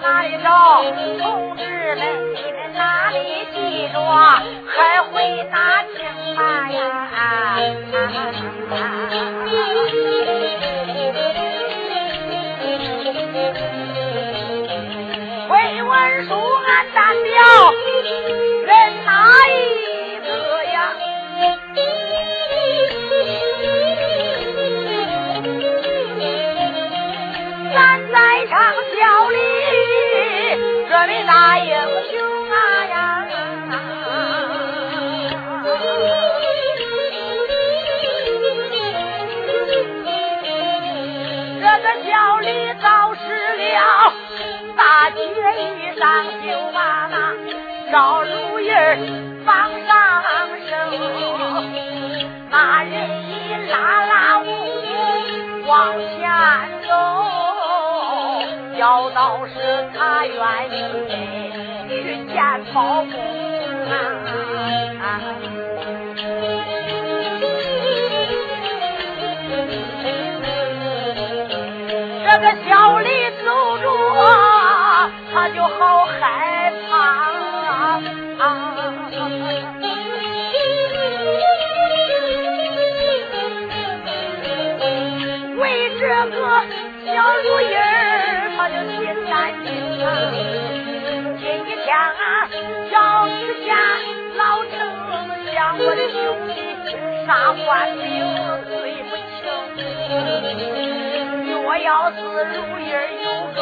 哪里找，同志们你们哪里记着，还会打听嘛呀？回大街一上就把那赵如意儿放上身，那人一拉拉我往前走，要道是他愿意去见包公啊。这个小李他就好害怕。为这个小如意儿，他就心担心啊。今天啊，要是见老丞相，我的兄弟杀官兵，罪不轻。若要是如意儿有个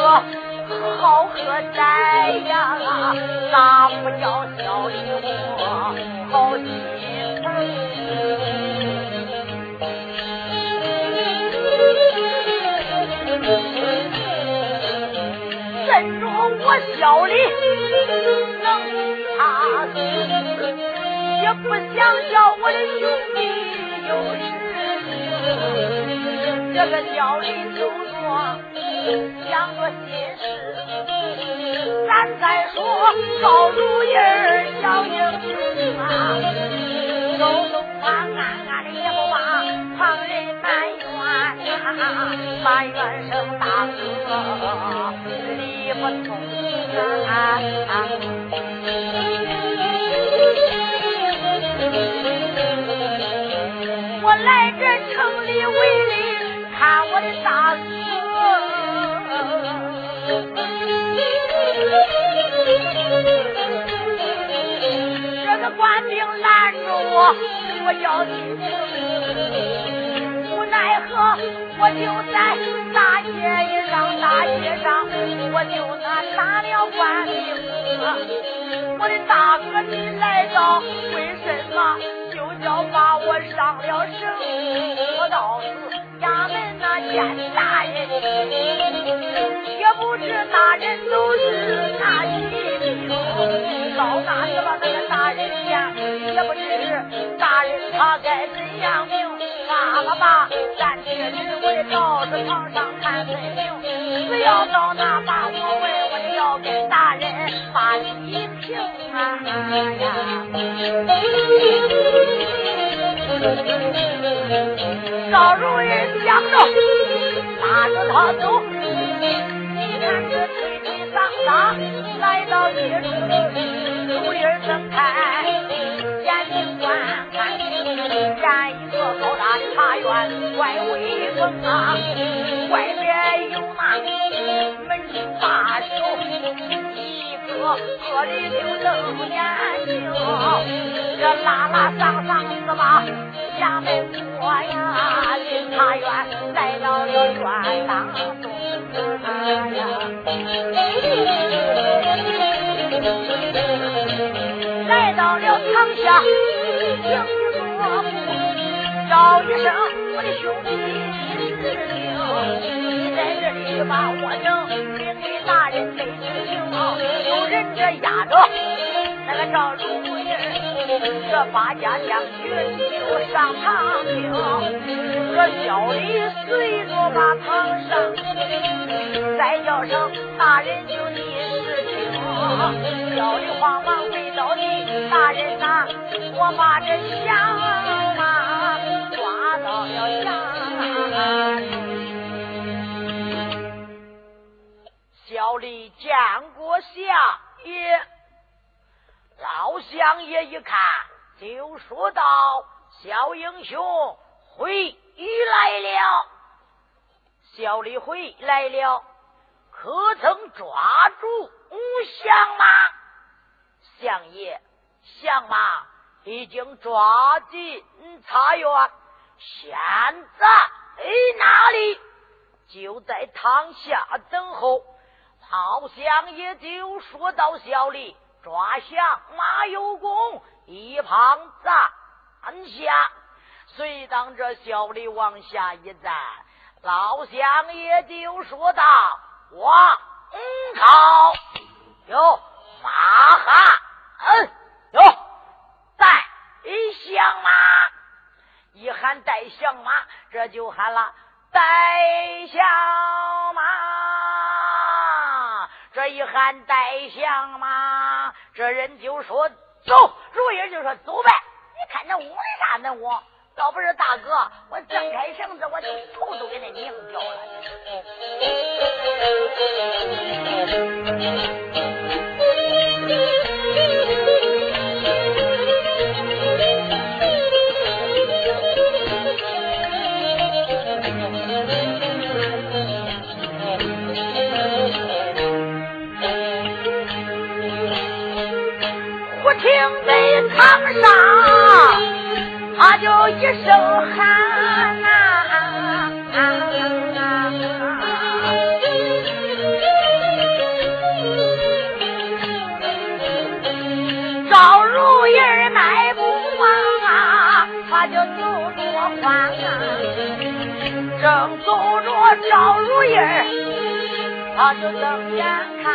好喝仔呀，咋不叫小李我好心疼？怎着我小李能他死，也不想叫我的兄弟有事情。这个小李就说，想着心事。咱再说赵如意儿小英雄啊，走走啊，暗暗的也不把旁人埋怨啊，埋怨声大哥理不通啊。我来这城里为哩看我的大哥，这个官兵拦住我，我要进城，无奈何我就在大街上，大街上我就那打了官兵。我的大哥，你来到为什么就叫把我上了绳？我到是衙门那见大人，不知大人都是哪一名。到那时把那个大人见，也不知大人他该怎样命。爸爸爸，暂且只为到这床上看分明。只要到那把我问，我就要跟大人把理平啊呀！赵如意想着拉着他走，推搡搡来到一处，竹林儿睁开眼睛观看，见一座高大的茶园，怪威风啊！外边有那门庭把守，一个个的就瞪眼睛，这拉拉上上是吧？衙门过呀，进茶园，来到了院当中呀，下，行一坐步，叫一声我的兄弟是听，你在这里把我能领给大人没知情，有人这压着那个赵如意这八家将军就上堂听，这小李随着把堂上，再叫声大人就你事情，小李慌忙回，大人呐，我把这响马抓到了墙。小李见过相爷，老相爷一看，就说道：“小英雄回来了。”小李回来了，可曾抓住相马？相爷，相马已经抓进茶园，现在哪里？就在堂下等候。老乡也就说到：“小李抓相马有功，一旁站下。”随当这小李往下一站。老乡也就说道：“王朝有马哈，嗯，有带响马。一喊带响马，这就喊了带响马。这一喊带响马，这人就说走，如意就说走呗。你看那屋里啥那屋？”要不是大哥，我挣开绳子，我就头都给他拧掉了。我听在堂上。他就一声喊呐，赵如意迈步啊，他就走着欢啊，正走着赵如意他就瞪眼看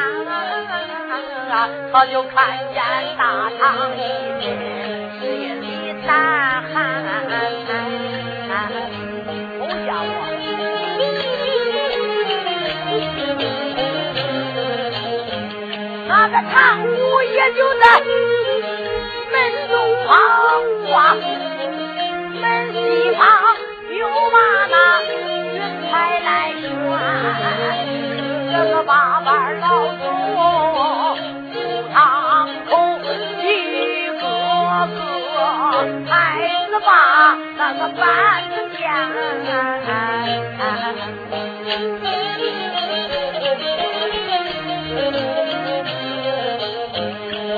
啊，他就看见大堂里面心里难。好家伙！那个堂屋也就在门东方挂，门西方又把那云彩来悬，这个八班老祖孩子把那个板。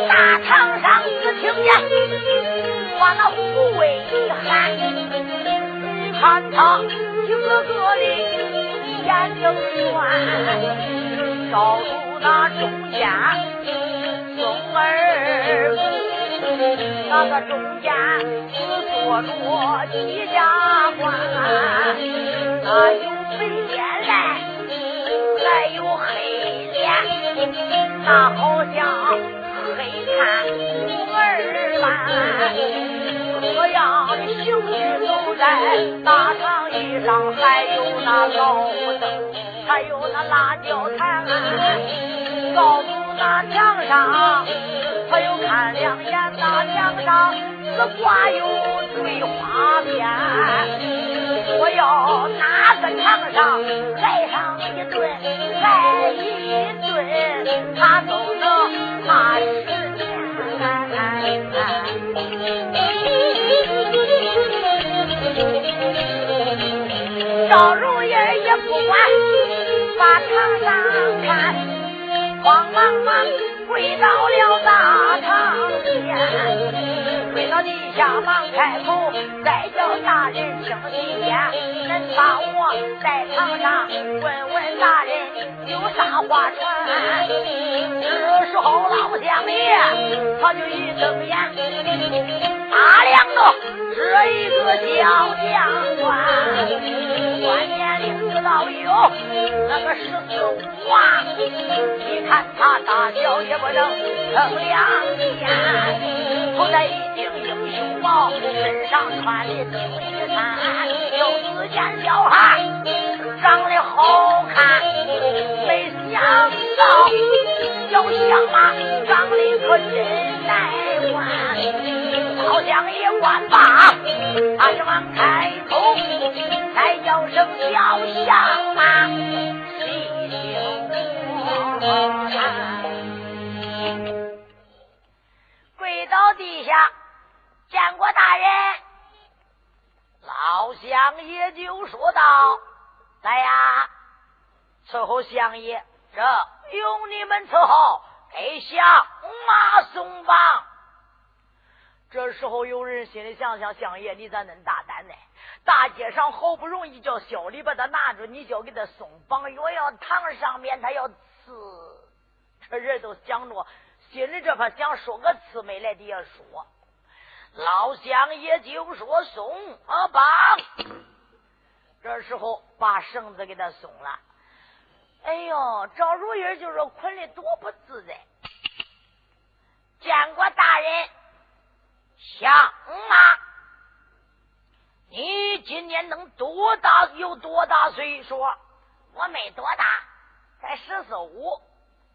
大堂上只听见把那护卫一喊，看他一个个的眼睁圆，照住那中间松儿那个中间只坐着几家官，那有白脸来，还有黑脸，那好像黑炭木儿般，各样的形式都在大堂椅上，还有那老灯，还有那辣椒坛，告诉那墙上。我又看两眼那墙上只挂有对花边，我要哪个墙上来上一顿，来一顿，他都能踏实年。赵如意也不管，把墙上看，慌忙忙。跪到了大堂前，跪到地下忙开口，再叫大人听细言，恁把我在堂上问问大人有啥话传。这时候老相爷他就一睁眼，打量着那个十四五啊，你看他大小也。不能称两件，头戴一顶英雄帽，身上穿的青衣衫，又只见小孩长得好看，没想到小相马长得可真耐老乡爷官罢，他就忙开口，再叫声小相马，细听。跪到地下，见过大人。老乡爷就说道：“来呀，伺候相爷，这用你们伺候。”给相马送吧。这时候有人心里想想：相爷，你咋恁大胆呢？大街上好不容易叫小李把他拿住，你就给他松绑药要躺上面他要刺，这人都想着心里这怕想说个刺没来底下说。老相爷就说松啊绑。这时候把绳子给他松了。哎呦，赵如意就说捆的多不自在。见过大人，相马，你今年能多大？有多大岁数？我没多大，才十四五。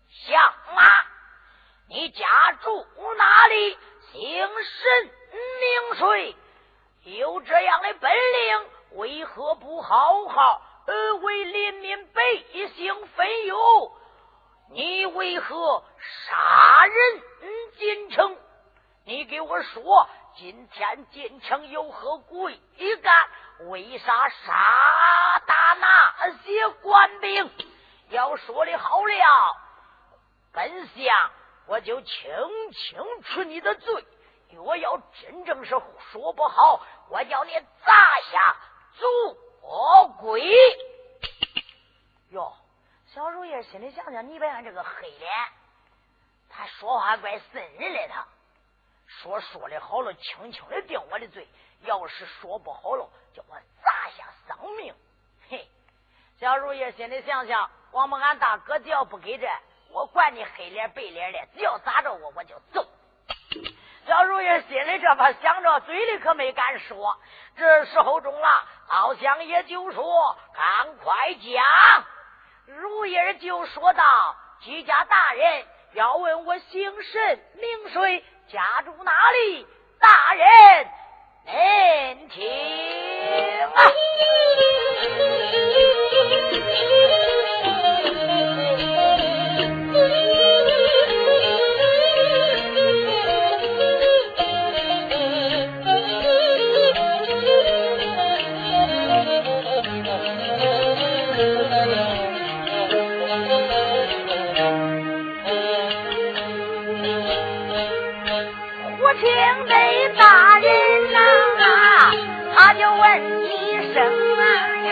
相马，你家住哪里？姓甚名谁？有这样的本领，为何不好好？为黎民百姓分忧，你为何杀人进城？你给我说，今天进城有何贵干？为啥杀打那些官兵？要说的好了，本相我就清清楚你的罪；若要真正是说不好，我叫你砸下足。哦，鬼哟！小如意心里想想，你别看这个黑脸，他说话怪渗人的。他说说的好了，轻轻的定我的罪；要是说不好了，叫我砸下丧命。嘿，小如意心里想想，王八俺大哥只要不给这，我管你黑脸白脸的，只要砸着我，我就走。小如意心里这么想着，嘴里可没敢说。这时候中了，老乡也就说：“赶快讲。”如意就说道：“居家大人要问我姓甚名谁，家住哪里？大人，您听啊。”问一声啊呀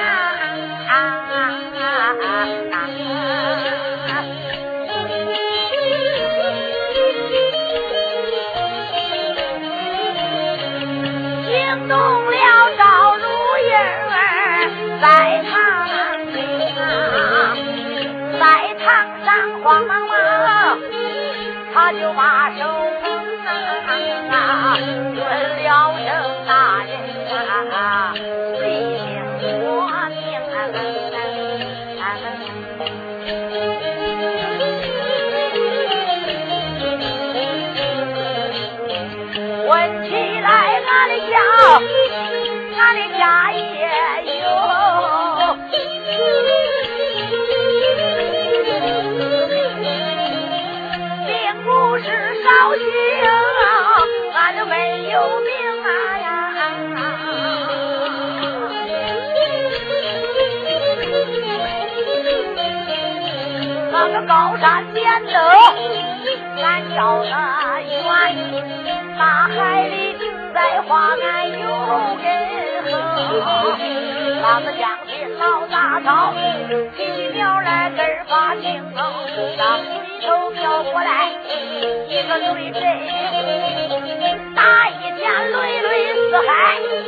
啊啊啊啊啊！惊动了赵如印儿在堂前，在堂上慌忙忙，他就把手捧啊啊，问了声大人。立，问起来俺的家，俺的家业。高山点灯，俺照得远；大海里再画俺有人哼。那个将军老大嫂，起苗来根儿发青，当水头飘过来一个雷震，打一天雷雷四海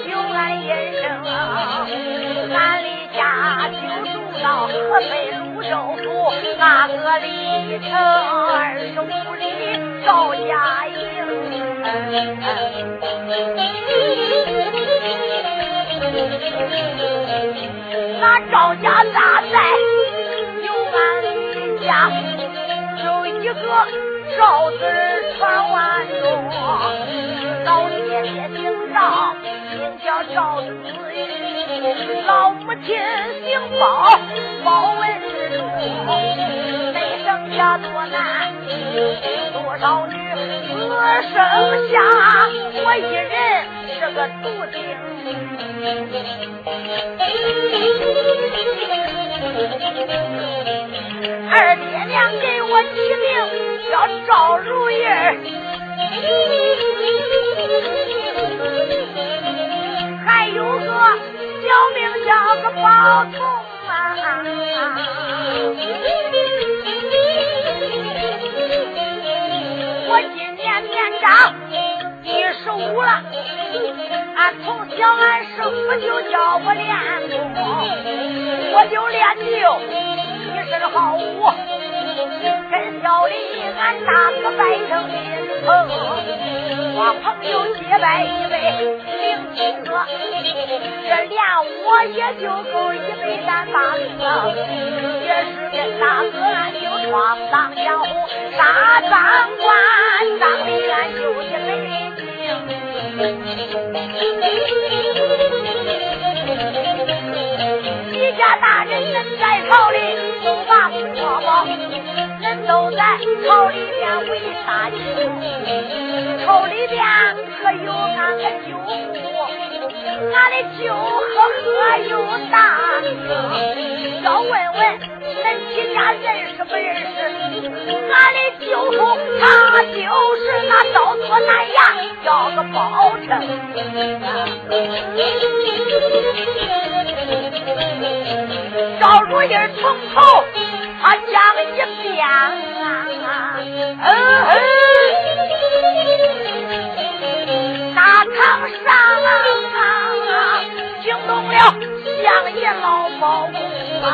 有俺一声。俺离家就住到河北。州府那个里城二十五里赵家营，那赵家大寨有俺家，有一个赵字传万众，老爹爹。姓赵，名叫赵子，老母亲姓包，包文，没生下多男，多少女，只？剩下我一人是个独丁。二爹娘给我起名叫赵如意。还有个小名叫个宝通！啊我今年年长一十五了，俺从小俺师傅就教我练功，我就练就一身好武，跟小李俺大哥拜成亲朋。我朋友结拜一位领亲哥，这连我也就够一辈单八个，也是跟大哥俺就闯荡江湖，杀赃官，当的俺就一本经。一家大人人在朝里都把国宝，人都在朝里边为大清。朝里边可有俺个舅父，俺的舅和何有大名？要问问恁几家认识不认识？俺的舅父他就是那刀作南衙叫个包拯。赵如意从头他讲一遍啊，嗯嗯。大堂上啊，惊动了乡爷老包公啊，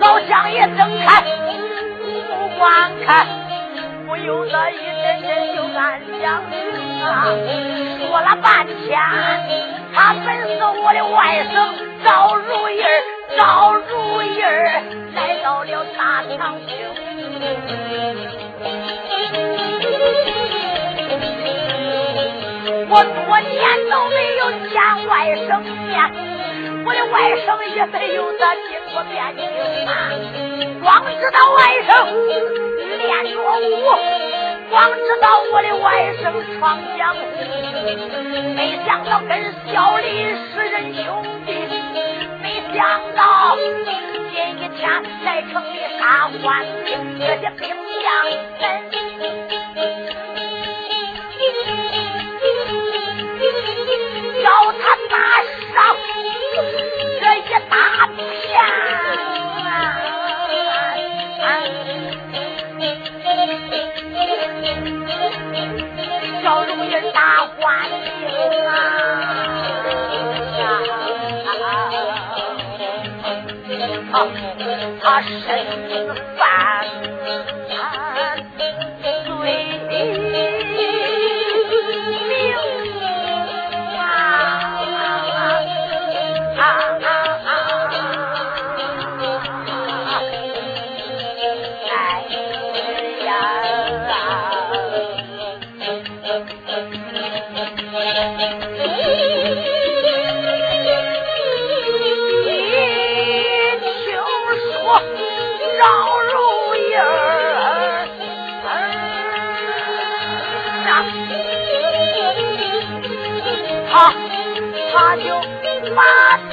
老乡爷睁开目光看，不由得一阵阵就暗想啊，说了半天，他本是我的外甥赵如意，赵如意来到了大堂厅。我多年都没有见外甥面，我的外甥也没有他经过面。经啊。光知道外甥练着武，光知道我的外甥闯江湖，没想到跟小李是人兄弟，没想到今一天来城里杀官兵，这些兵将。叫他拿上叫如意大官兵啊！啊他身犯。他就把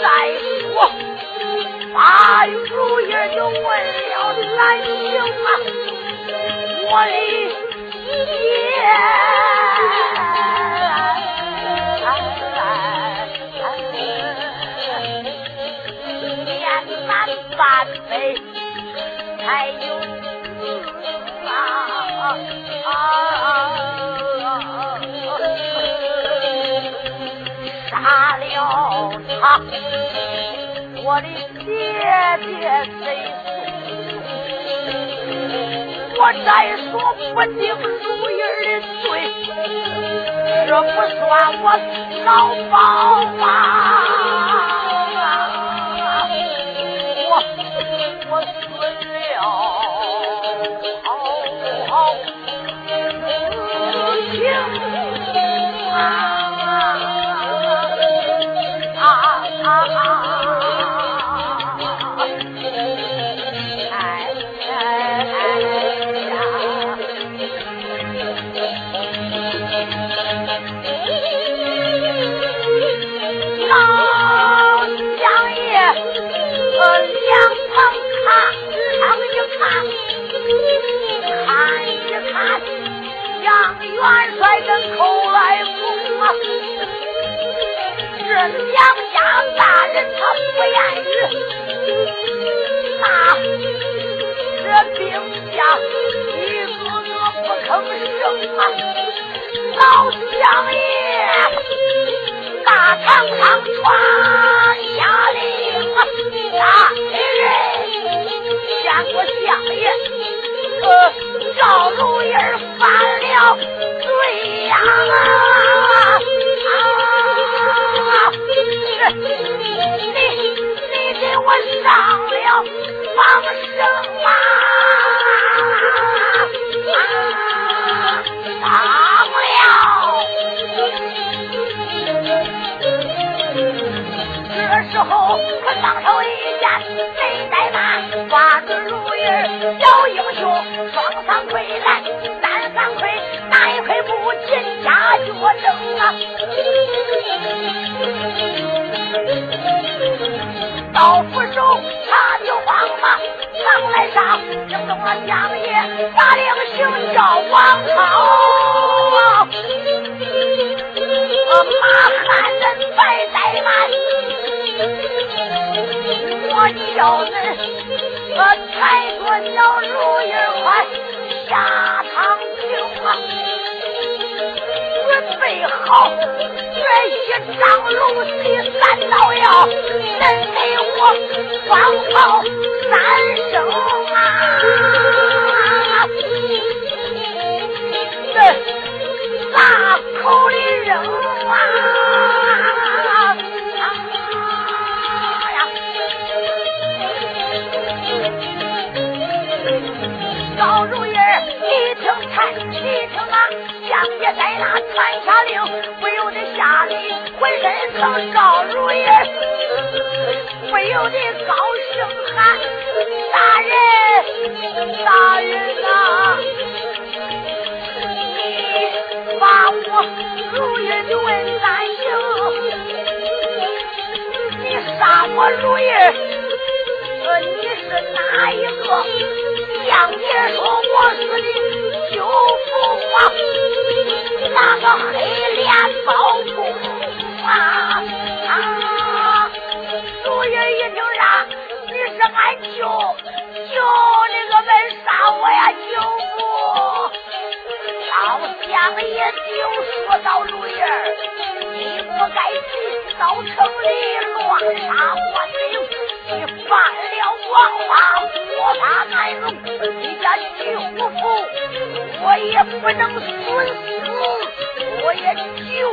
再说，把如意就问了兰英啊，我的爹，爹难办非，还有啊啊。啊，我的爹爹谁我再说不定如意的罪，这不算我老包啊！我我死了，啊。老相爷大堂上传我将爷，把令行叫王浩，马汉人白怠慢，我叫人才准了如意快下堂听啊！准备好这一张龙旗三道药，能给我放炮三声啊！这大口里扔啊！啊！相爷在那传下令，不由得吓得浑身疼。赵如意不由得高声喊：“大人，大人啊！你把我如意的问三行，你杀我如意，你是哪一个？”相爷说：“我是你舅父王。”那个黑脸包公啊！主爷一听啥？你是俺舅舅，那个门杀我呀，舅父！老相爷就说到如意，你不该进到城里乱杀官兵，你犯了王法，我怕难容。你家舅父，我也不能死。我也救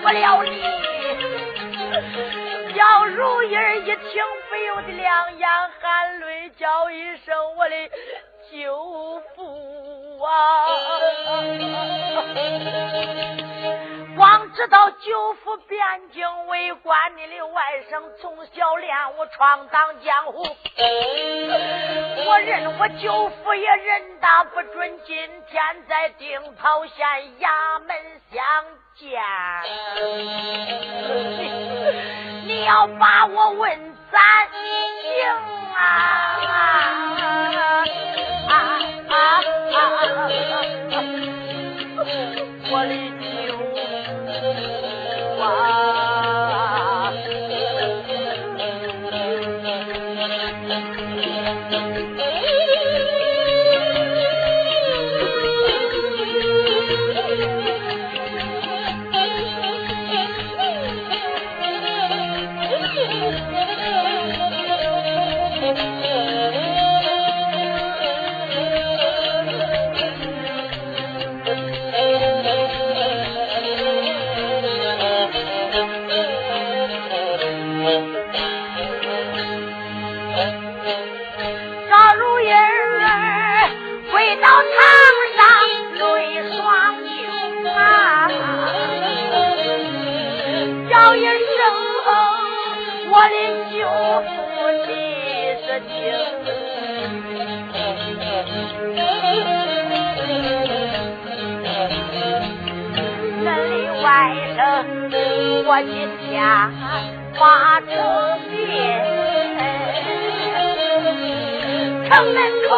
不了你。杨如意一听，不由得两眼含泪，叫一声：“我的舅父啊！”光知道舅父汴京为官，你的外甥从小练武闯荡江湖。我认我舅父也人大不准，今天在定陶县衙门相见。你要把我问三行啊！我的舅赵如英儿跪到堂上泪双流啊，叫一声我的舅父李四清，外甥我今天把仇亲。城门口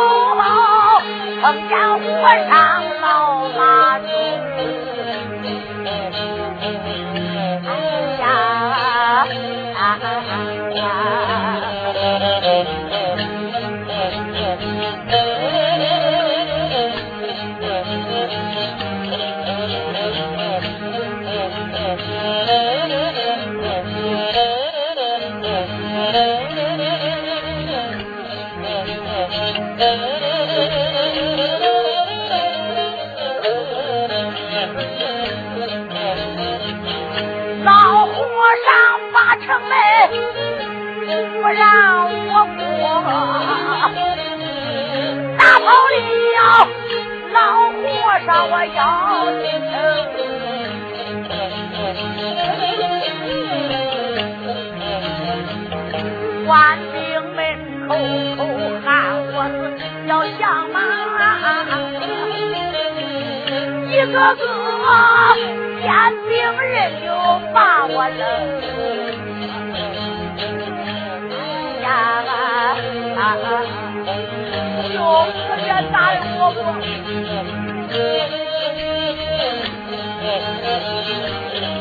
碰见和尚老马要进城。官兵们口口喊我是要下马，一个个天兵人就把我扔。就这大人我不。他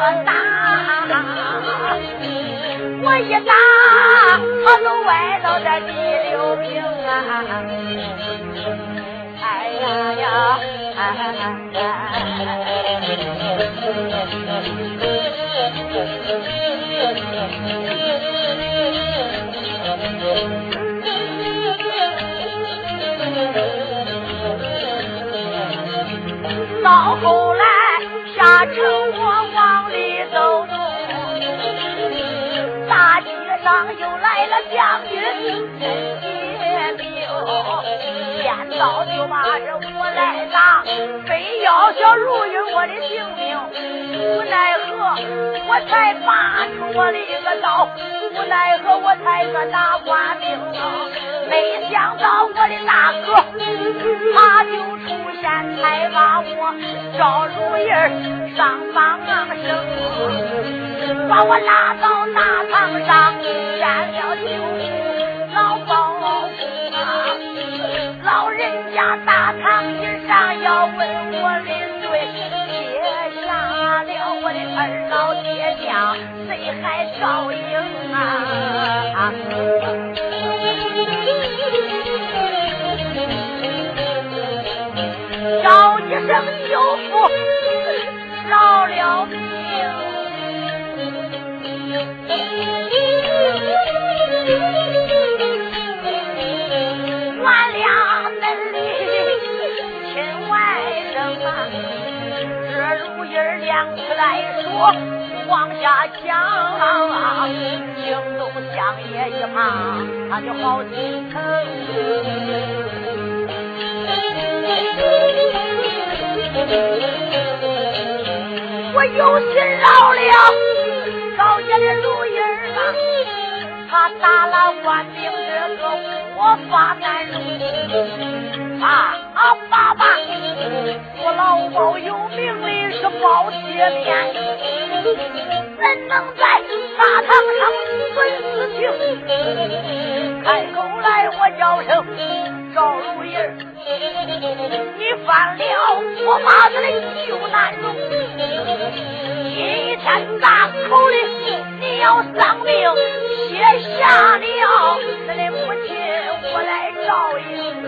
我打，我一打他就歪倒在第六平啊！哎呀呀！到后来下城，我走，大街上又来了将军叶兵，见到就骂着我来打，非要小如玉我的性命，无奈何我才拔出我的一个刀，无奈何我才个大官兵，没想到我的大哥他就出现。才把我赵如意上房升，把我拉到大堂上见了舅谁还照应啊？一声舅父饶了命，亲外甥啊！这如意亮起来说，往下讲，惊动相爷一旁，他就好心疼。我有心饶了高家的如意儿啊，他打了官兵这个我发难容啊啊爸爸，我老包有名的是包铁面，怎能在大堂上损事情？开口来我叫声赵如意儿。你犯了我妈子的旧难容，今天大口的你要丧命，写下了你的，我来照应你。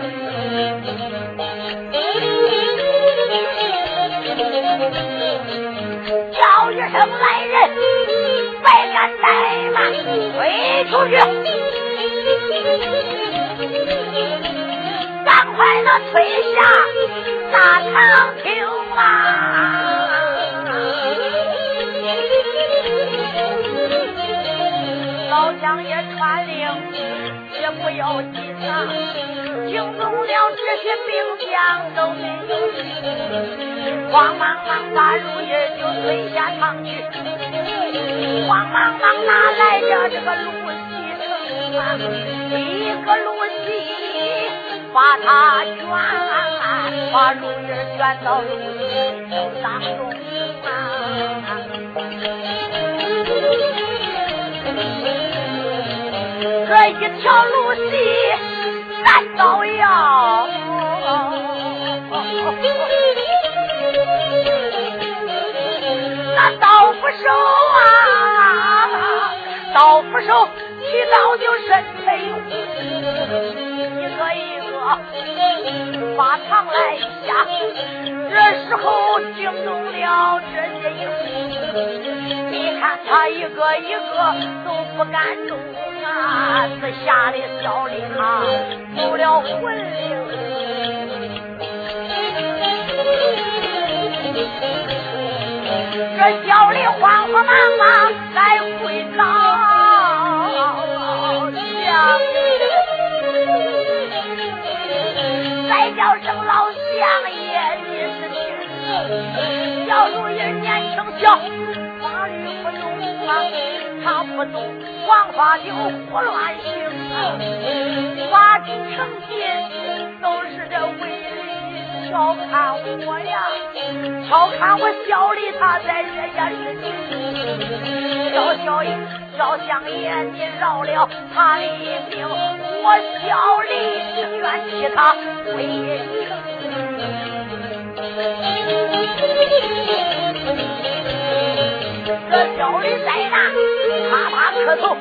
叫一声来人，百敢怠慢，推出去，赶快的退下大堂厅啊。老将也传令。也不要紧啊，惊动了这些兵将都没有，慌忙忙把如意就推下堂去，慌忙忙拿来着这个芦席城啊，一个芦席把他卷，把如意卷到芦席城当中。这一条路西难造谣，那刀斧手啊，刀斧手提刀就身飞一个一个把堂来下，这时候惊动了这些英，你看他一个一个都不敢动。啊！是吓得小李他丢了魂灵，这小李慌慌忙忙来跪倒，相再叫声老相爷，你是听，小如意年轻小，法律不懂啊，他不懂。黄花酒胡乱行，法主成心都是这为利调侃我呀，调侃我小李他在人家事情，小小爷小相爷你饶了他的命，我小李情愿替他为成，这小李在哪。啪啪磕头，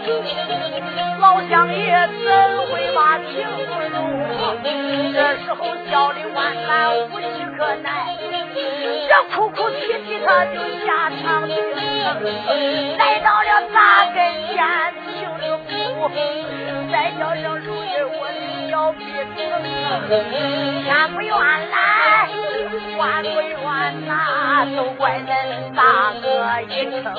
老乡爷怎会把情不容？这时候叫的万般无计可奈，这哭哭啼啼他就下场去，来到了大跟前，情的不，再叫声小皮子，天不愿来，万不愿呐，都怪恁大哥一成能。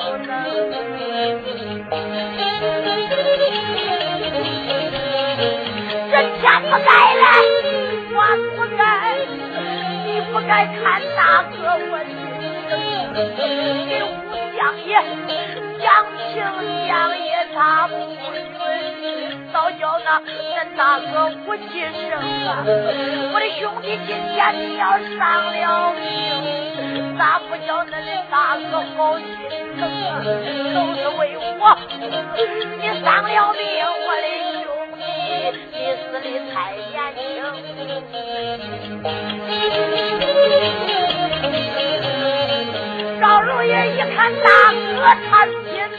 这天不该来，我不该，你不该看大哥我的情，给五相爷讲情，相爷他不准，早叫那恁大哥不起声啊！我的兄弟今天你要上了命，咋不叫恁的大哥好心？都是为我，你丧了命，我的兄弟，你死的太年轻。赵如爷一看大哥，他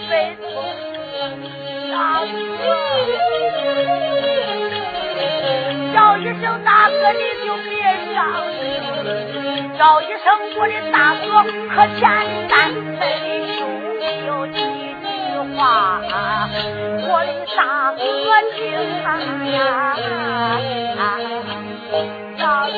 心悲痛，大哥，叫一声大哥，你就别伤心。叫一声我的大哥，可简单。话，我的大哥听啊，大哥，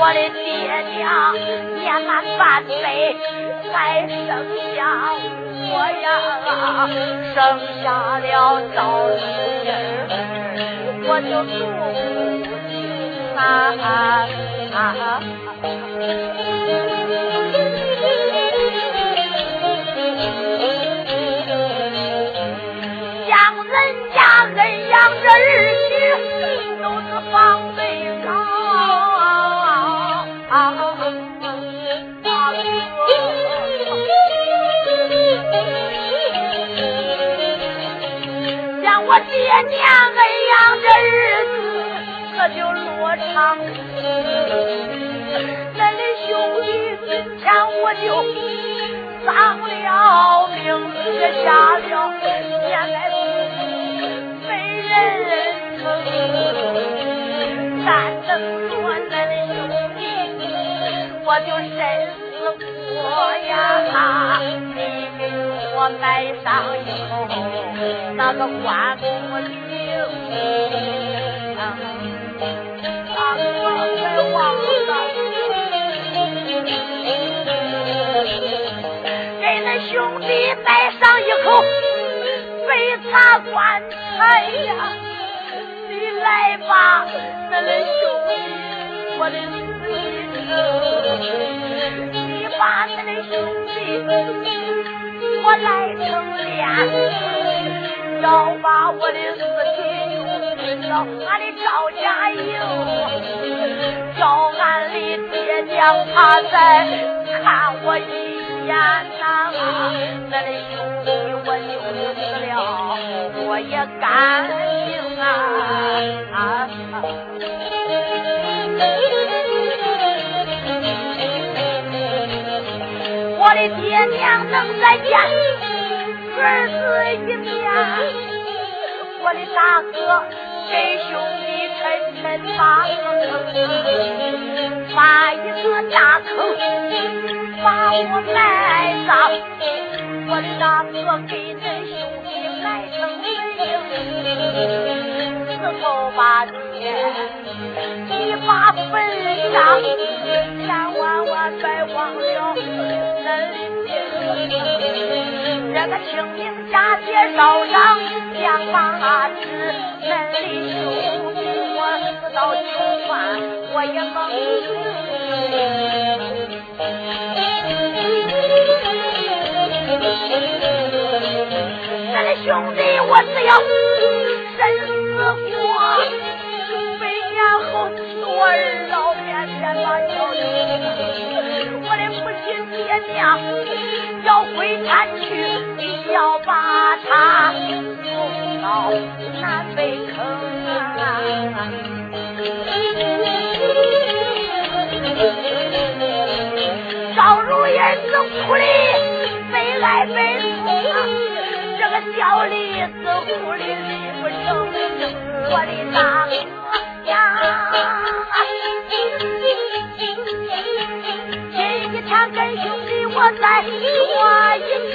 我的爹娘年满半辈才生下我呀，生下了赵如儿，我就祝啊啊啊！啊养人家，恩养着儿。我爹娘儿养的日子可就落长。恁的兄弟今天我就丧了命，也下了年来没人疼，但等着恁的兄弟，我就身死过呀！你给我埋上以后，那个棺木灵，大哥别忘了。兄弟埋上一口。白茶棺材呀！你来吧，恁的兄弟，我的死生，你把恁的兄弟我来成殓，要把我的尸体运到俺的赵家营，叫俺的爹娘他再看我一眼呐。咱的兄弟，我就死了，我也甘心啊！我的爹娘能再见儿子一面，我的大哥给兄弟沉沉把个坑，挖一个大坑。把我埋葬，我的大哥给恁兄弟埋成坟茔，死后把天，你把坟上个清明佳节烧上两把纸，恁的兄弟我死到九泉我也蒙。咱的兄弟，我只要生死过，百年后我儿老面前把交情。我的母亲爹娘要回山去，要把他送到南北坑啊！赵如意子哭的。悲哀悲痛！这个小李子哭的离不成，我的大哥呀！今天跟兄我再说一句，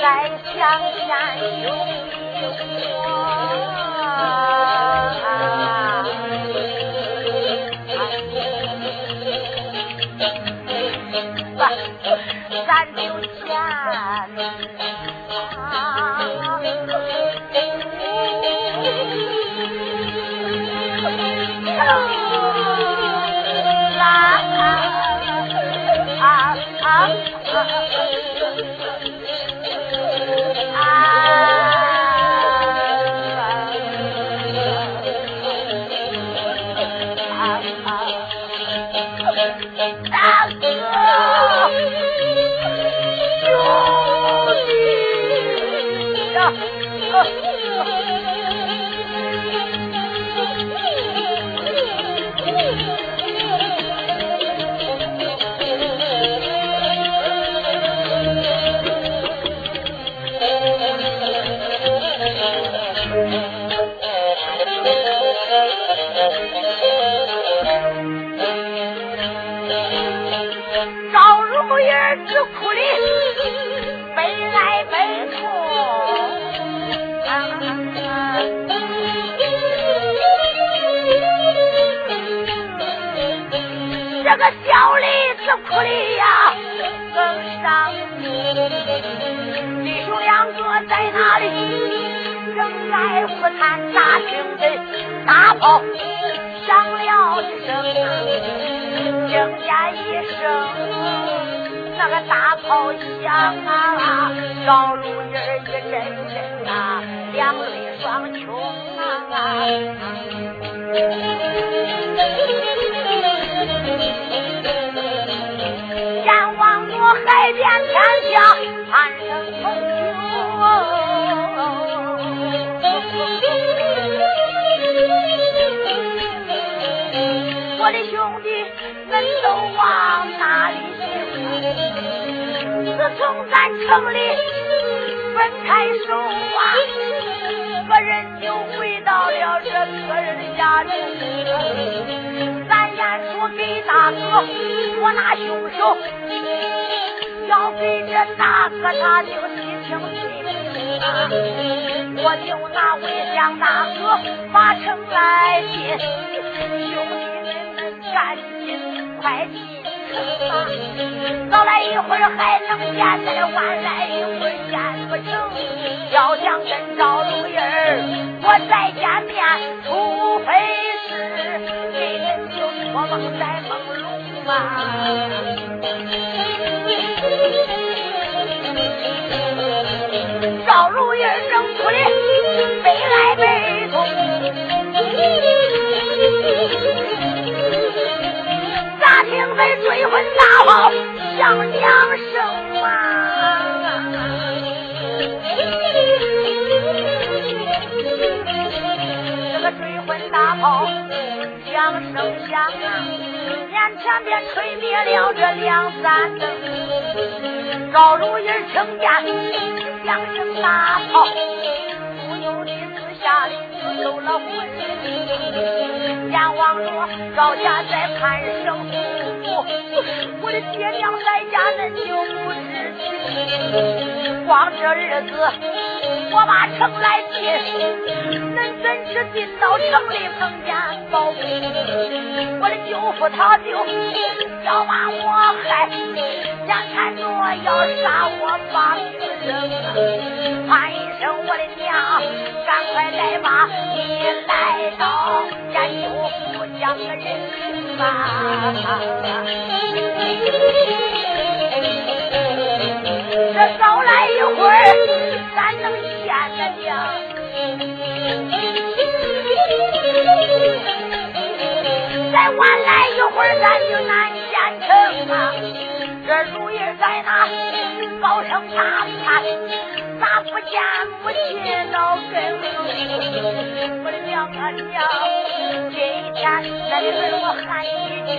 再想想兄弟我。咱就见府里呀、更伤心。弟兄两个在那里正在胡谈大清真，大炮响了一声，听见一声。那个大炮响啊，老陆爷一阵阵啊，两泪双琼啊。恁都往哪里去自从咱城里分开手啊个人就回到了这个人的。家中咱演出给大哥我拿凶手要给这大哥他就心情不我就拿我将大哥把城来比兄弟们赶紧快进城啊！早来一会儿还能见，再晚来一会儿见不成。要想跟赵如意儿我再见面，除非是给人就托梦在梦中啊。赵如意正哭的悲哀悲痛，咋听得追魂大炮响两声啊？这个追魂大炮响声响啊，眼前边吹灭了这两盏灯，赵如意听见。两声大炮，不由得自下里就走了魂。阎王说：赵家在盼生，我的爹娘在家恁就不知情。光这日子，我把城来进，恁怎知进到城里碰见宝贝？我的舅父他就要把我害，眼看着要杀我把命扔，喊一声我的娘，赶快来吧！你来到咱就不讲个人情吧。这早来一会儿，咱能见得娘。再晚来一会儿，咱就难见成啊！这如意在那高声大喊，咋不见母亲老跟我的娘啊娘，今天那的儿我喊一句，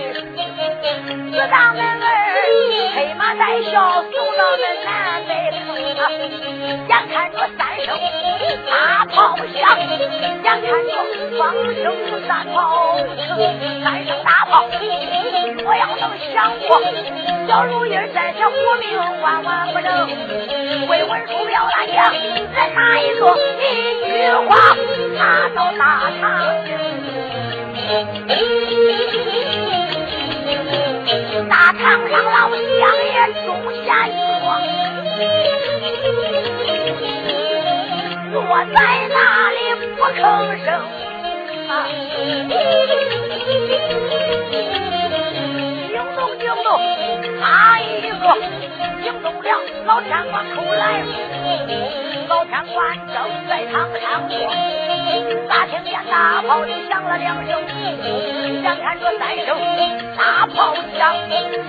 自当恁儿黑马带孝送到那南北城！眼看着三声大炮响，眼看着方声三炮。三声大炮，我要能想过，小如意在这活命万万不能。为文书表大娘，人哪一个一句话拿到大堂？大堂上老乡也中下说，坐在那里不吭声。动惊动，他一个惊动了老天官出来，老天官正在堂上坐，咋听见大炮就响了两声？眼看着三声大炮响，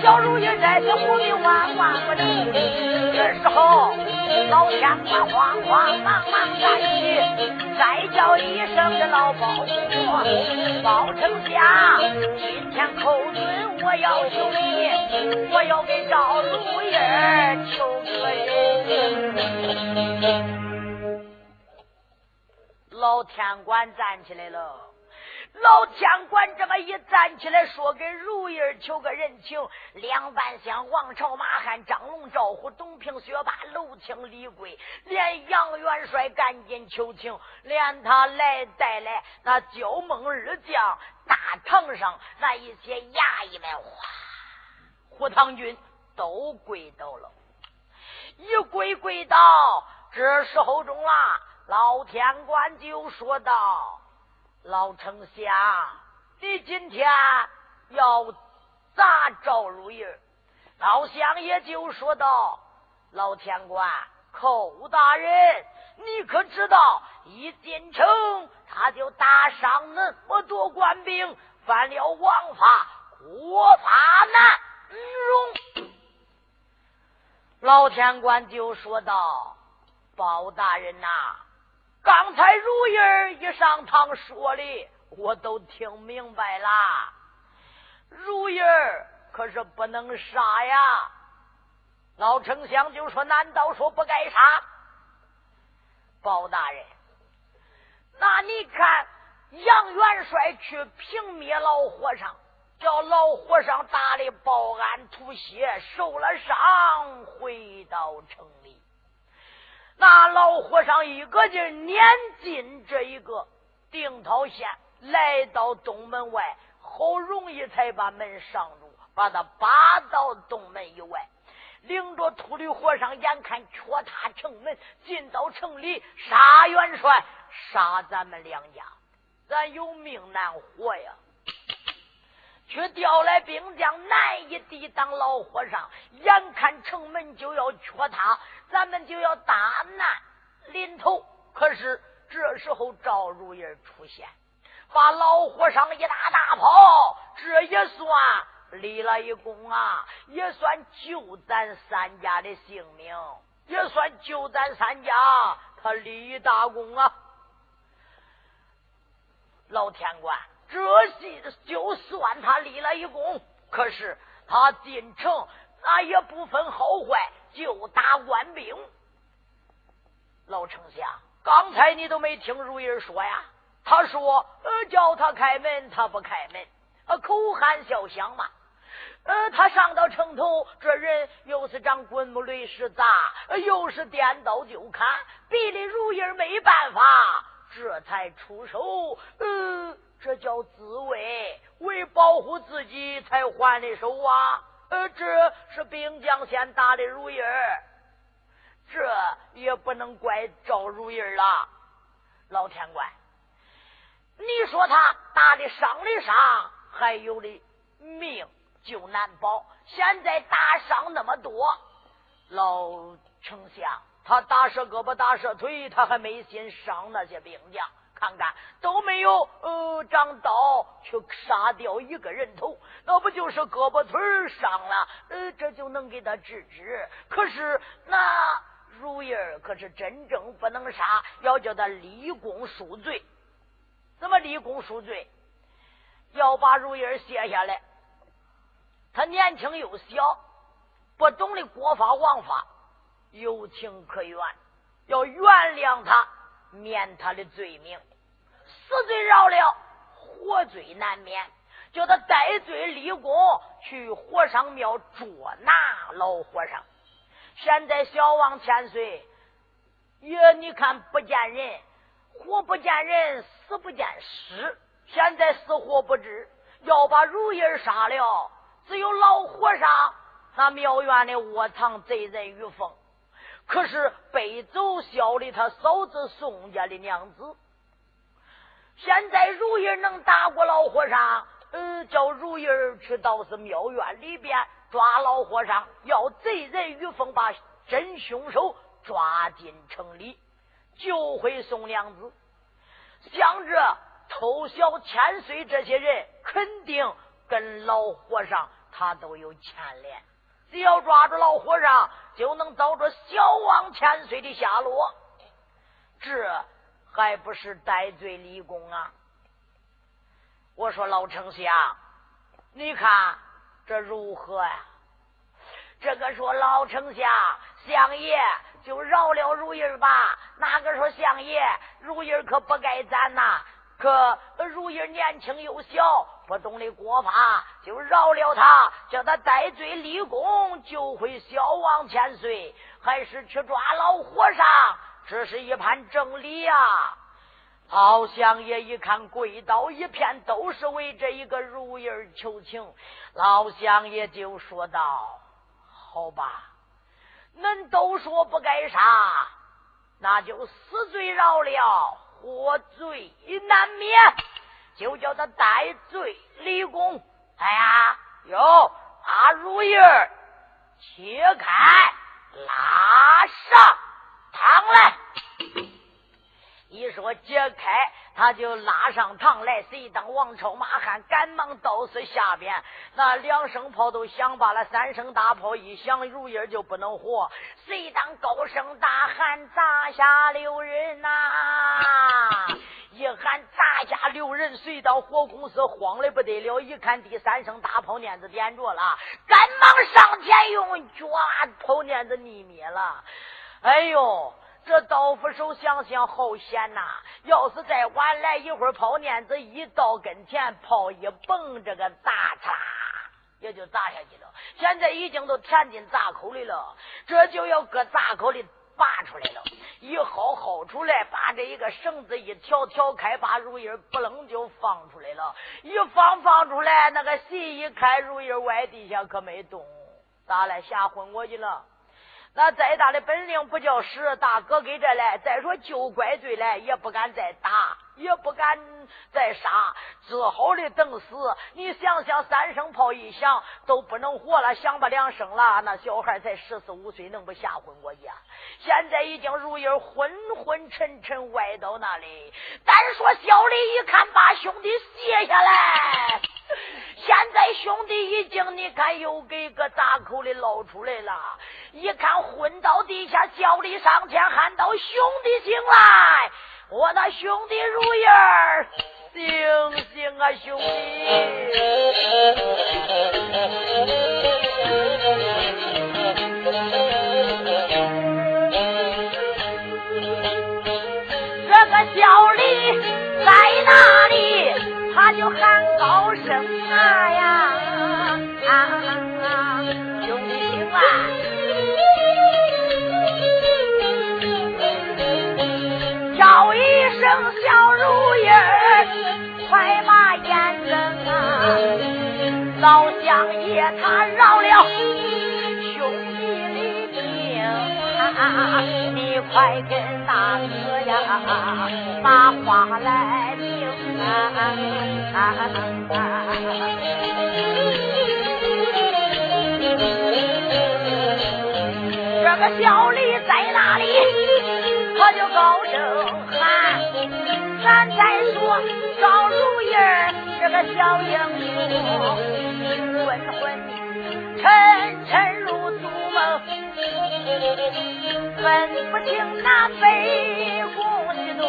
小如意在这屋里万万不能。时候老天官慌慌忙忙站起。再叫一声这老包公，包丞相，今天寇准，我要求你，我要给赵如意求个人。老天官站起来了。老天官这么一站起来，说：“给如意儿求个人情。”两半厢王朝、马汉、张龙、赵虎、董平、薛霸、娄清、李贵，连杨元帅赶紧求情，连他来带来那焦梦二将，大堂上那一些衙役们，哗，胡唐军都跪倒了，一跪跪倒。这时候中了，老天官就说道。老丞相，你今天要砸赵如意？老乡也就说道：“老天官，寇大人，你可知道，一进城他就打伤那么多官兵，犯了王法，国法难容。”老天官就说道：“包大人呐。”刚才如意儿一上堂说的，我都听明白了。如意儿可是不能杀呀！老丞相就说：“难道说不该杀？”包大人，那你看杨元帅去平灭老和尚，叫老和尚打的报案吐血，受了伤，回到城里。那老和尚一个劲撵进这一个定陶县，来到东门外，好容易才把门上住，把他扒到东门以外。领着秃驴和尚，眼看脚踏城门，进到城里，杀元帅，杀咱们两家，咱有命难活呀！却调来兵将，难以抵挡老和尚。眼看城门就要缺塌，咱们就要大难临头。可是这时候赵如意出现，把老和尚一打大炮，这也算。立了一功啊，也算救咱三家的性命，也算救咱三家，他立大功啊！老天官，这戏就算他立了一功，可是他进城，那也不分好坏，就打官兵。老丞相，刚才你都没听如意说呀？他说：“呃，叫他开门，他不开门，呃，口含笑香嘛。”呃，他上到城头，这人又是长滚木雷石砸，又是颠刀就砍，逼得如意没办法，这才出手。呃，这叫自卫，为保护自己才还的手啊。呃，这是兵将先打的如意儿，这也不能怪赵如意了。老天官，你说他打的伤的伤，还有的命。就难保，现在打伤那么多，老丞相他打折胳膊打折腿，他还没心伤那些兵将，看看都没有呃长刀去杀掉一个人头，那不就是胳膊腿伤了？呃，这就能给他治治。可是那如意儿可是真正不能杀，要叫他立功赎罪。怎么立功赎罪？要把如意儿卸下来。他年轻又小，不懂得国法王法，有情可原，要原谅他，免他的罪名。死罪饶了，活罪难免。叫他戴罪立功，去和尚庙捉拿老和尚。现在小王千岁也，你看不见人，活不见人，死不见尸。现在死活不知，要把如意杀了。只有老和尚那庙院的窝藏贼人于凤，可是背走小的他嫂子宋家的娘子。现在如意能打过老和尚，呃，叫如意去到是庙院里边抓老和尚，要贼人于凤把真凶手抓进城里，救回宋娘子。想着偷小千岁这些人，肯定跟老和尚。他都有牵连，只要抓住老和尚，就能遭着小王千岁的下落。这还不是戴罪立功啊！我说老丞相，你看这如何呀？这个说老丞相，相爷就饶了如意吧。哪个说相爷，如意可不该斩呐？可如意年轻又小，不懂的国法，就饶了他，叫他戴罪立功，救回小王千岁，还是去抓老和尚？这是一盘正理呀！老相爷一看，跪倒一片，都是为这一个如意求情。老相爷就说道：“好吧，恁都说不该杀，那就死罪饶了。”活罪难免，就叫他戴罪立功。哎呀，有，把如意儿切开，拉上堂来。一说解开。他就拉上堂来，谁当王朝马汉赶忙到死下边，那两声炮都响罢了，三声大炮一响，如意就不能活。谁当高声大喊砸下六人呐？一喊砸大家六人随到火公司，慌的不得了。一看第三声大炮链子点着了，赶忙上前用脚把炮链子逆灭了。哎呦，这刀斧手想想好险呐！要是再晚来一会儿，炮链子一到跟前，炮一蹦，这个大叉也就砸下去了。现在已经都填进闸口里了，这就要搁闸口里。拔出来了，一薅薅出来，把这一个绳子一挑挑开，把如意不楞就放出来了。一放放出来，那个席一开，如意歪地下可没动，咋了？吓昏过去了。那再大的本领不叫使，大哥给这来。再说就怪罪来，也不敢再打，也不敢再杀，只好的等死。你想想，三声炮一响，都不能活了，响不两声了。那小孩才十四五岁，能不吓昏过去？现在已经如影昏昏沉沉，歪到那里。单说小李一看，把兄弟卸下来。现在兄弟已经，你看又给个大口里捞出来了。一看昏倒地下，小李上前喊道：“兄弟醒来！我那兄弟如意儿，醒醒啊，兄弟！”这个小李在哪里？他就喊高声啊呀！兄一声小如意，快把眼睁啊！老乡爷他饶了兄弟的命，你快跟大哥呀把话来明啊！这个小李在哪里？他就高声喊，咱再说赵如意儿这个小英雄，昏昏沉沉入祖梦，分不清那北宫的东。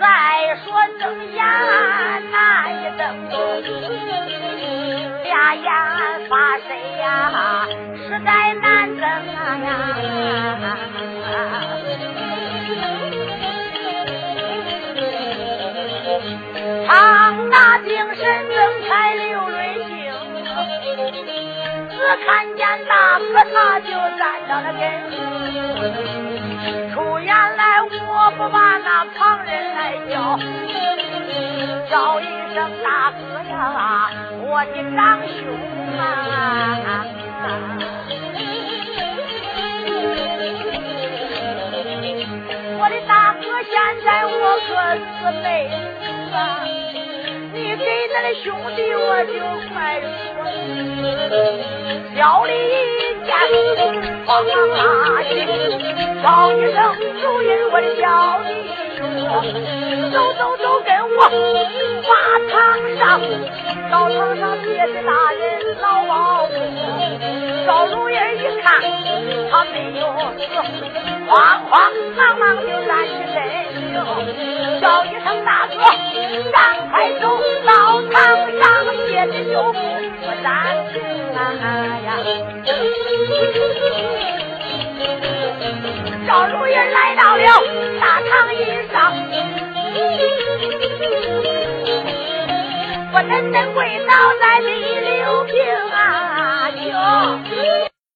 再说睁眼那一瞪，俩眼发谁呀？实在难睁呀！长大精神睁开流泪睛，只看见大哥他就站到了跟前。出言来我不把那旁人来叫，叫一声大哥呀，我的长兄啊！我可，现在我可是没啊！你给咱的兄弟，我就快说。小李见，慌忙拉起，叫一声主人，我的小弟，走走走，跟我马堂上，到堂上别的大人老保护。小如意一看，他没有死。慌慌忙忙就站起身，叫一声大哥，赶快走到堂上，接着就我站定呀。小如云来到了大堂上，我真真跪倒在里流涕啊！